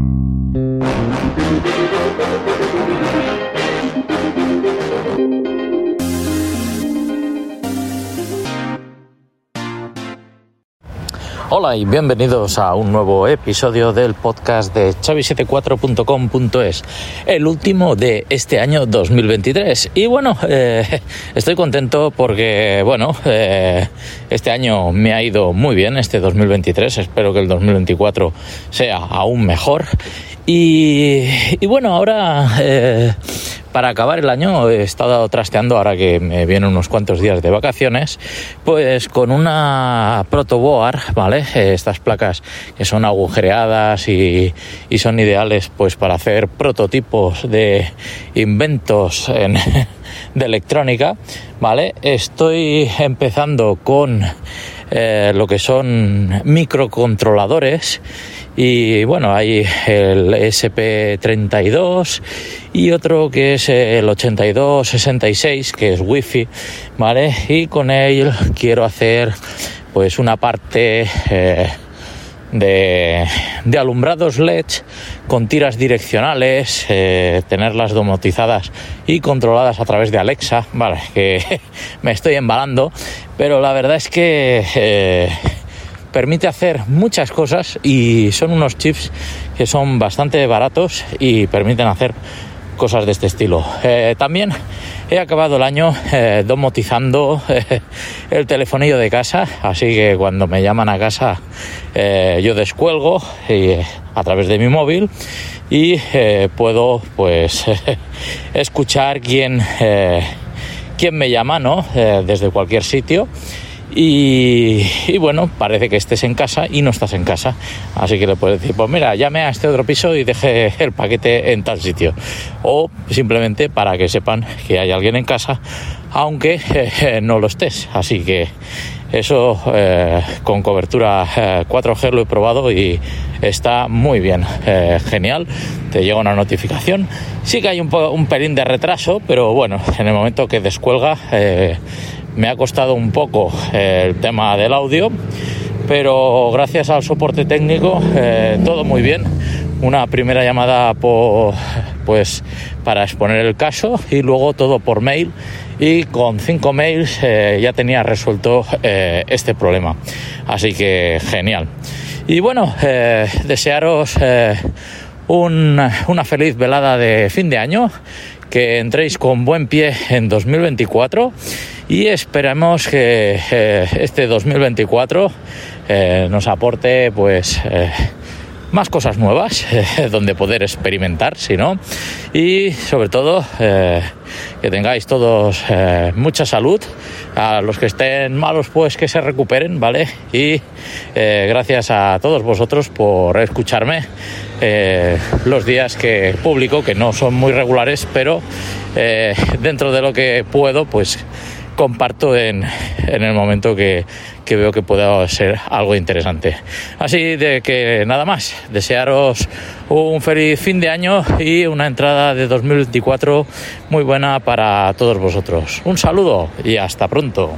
thank you Hola y bienvenidos a un nuevo episodio del podcast de chavi74.com.es, el último de este año 2023. Y bueno, eh, estoy contento porque, bueno, eh, este año me ha ido muy bien, este 2023. Espero que el 2024 sea aún mejor. Y, bueno, ahora... Eh, para acabar el año he estado trasteando, ahora que me vienen unos cuantos días de vacaciones, pues con una protoboard, ¿vale? Estas placas que son agujereadas y, y son ideales pues para hacer prototipos de inventos en, de electrónica, ¿vale? Estoy empezando con eh, lo que son microcontroladores y bueno, hay el SP32 y otro que es el 8266 que es wifi, ¿vale? Y con él quiero hacer pues una parte eh, de, de, alumbrados LED con tiras direccionales, eh, tenerlas domotizadas y controladas a través de Alexa, vale, que me estoy embalando, pero la verdad es que eh, permite hacer muchas cosas y son unos chips que son bastante baratos y permiten hacer cosas de este estilo. Eh, también he acabado el año eh, domotizando eh, el telefonillo de casa, así que cuando me llaman a casa eh, yo descuelgo a través de mi móvil y puedo pues escuchar quién, quién me llama, ¿no? desde cualquier sitio. Y, bueno, parece que estés en casa y no estás en casa. Así que le puedes decir, pues mira, llame a este otro piso y deje el paquete en tal sitio. O simplemente para que sepan que hay alguien en casa, aunque eh, no lo estés. Así que eso eh, con cobertura eh, 4G lo he probado y está muy bien, eh, genial. Te llega una notificación. Sí que hay un, un, pelín de retraso, pero bueno, en el momento que descuelga eh, me ha costado un poco eh, el tema del audio, pero gracias al soporte técnico eh, todo muy bien. Una primera llamada pues para exponer el caso y luego todo por mail y con cinco mails eh, ya tenía resuelto este problema. Así que genial. Y bueno, desearos un, una feliz velada de fin de año, que entréis con buen pie en 2024 y esperemos que eh, este 2024 eh, nos aporte pues eh, más cosas nuevas eh, donde poder experimentar, si no, y sobre todo eh, que tengáis todos eh, mucha salud, a los que estén malos pues que se recuperen, ¿vale? Y gracias a todos vosotros por escucharme los días que publico, que no son muy regulares, pero dentro de lo que puedo, pues comparto en, en el momento que, que, veo que pueda ser algo interesante. Así de que nada más, desearos un feliz fin de año y una entrada de 2024 muy buena para todos vosotros. Un saludo y hasta pronto.